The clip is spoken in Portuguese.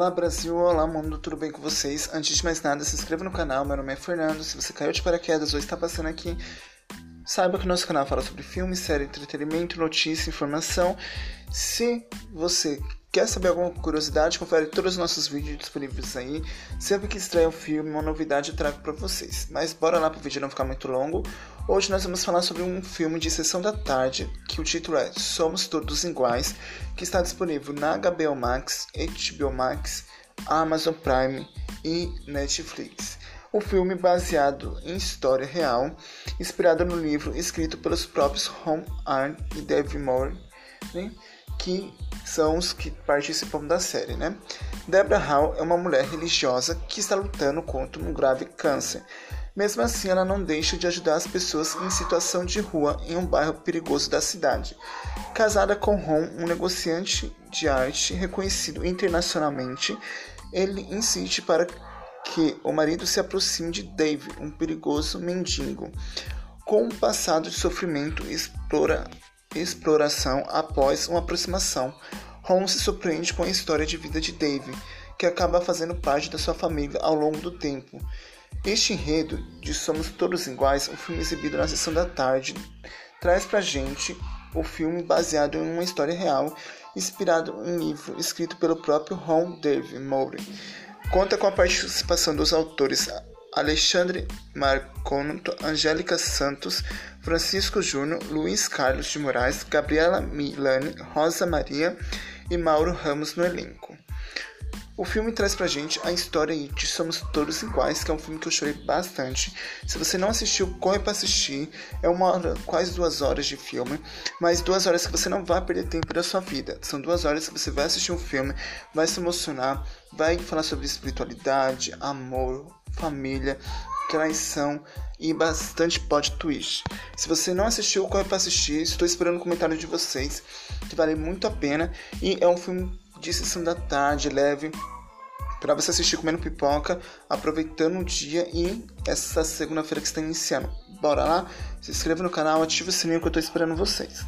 Olá Brasil, olá mundo, tudo bem com vocês? Antes de mais nada, se inscreva no canal, meu nome é Fernando. Se você caiu de paraquedas ou está passando aqui, saiba que o nosso canal fala sobre filme, série, entretenimento, notícia, informação. Se você quer saber alguma curiosidade, confere todos os nossos vídeos disponíveis aí. Sempre que estreia um filme, uma novidade eu trago para vocês. Mas bora lá para o vídeo não ficar muito longo. Hoje nós vamos falar sobre um filme de sessão da tarde, que o título é Somos Todos Iguais, que está disponível na HBO Max, HBO Max, Amazon Prime e Netflix. O filme baseado em história real, inspirado no livro escrito pelos próprios Ron Arn e Dave Moore, né, que são os que participam da série, né? Deborah Hall é uma mulher religiosa que está lutando contra um grave câncer. Mesmo assim, ela não deixa de ajudar as pessoas em situação de rua em um bairro perigoso da cidade. Casada com Ron, um negociante de arte reconhecido internacionalmente, ele insiste para que o marido se aproxime de Dave, um perigoso mendigo, com um passado de sofrimento explora, exploração após uma aproximação. Ron se surpreende com a história de vida de Dave, que acaba fazendo parte da sua família ao longo do tempo. Este enredo de Somos Todos Iguais, um filme exibido na sessão da tarde, traz pra gente o filme baseado em uma história real, inspirado em um livro escrito pelo próprio Ron Dave Moore. Conta com a participação dos autores Alexandre Marconto, Angélica Santos, Francisco Júnior, Luiz Carlos de Moraes, Gabriela Milani, Rosa Maria e Mauro Ramos no elenco. O filme traz pra gente a história de Somos Todos Iguais, que é um filme que eu chorei bastante. Se você não assistiu, corre pra assistir. É uma hora, quase duas horas de filme, mas duas horas que você não vai perder tempo da sua vida. São duas horas que você vai assistir um filme, vai se emocionar, vai falar sobre espiritualidade, amor, família, traição e bastante plot twist. Se você não assistiu, corre pra assistir. Estou esperando o comentário de vocês, que vale muito a pena. E é um filme de sessão da tarde, leve, para você assistir comendo pipoca, aproveitando o dia e essa segunda-feira que está iniciando. Bora lá? Se inscreva no canal, ative o sininho que eu estou esperando vocês.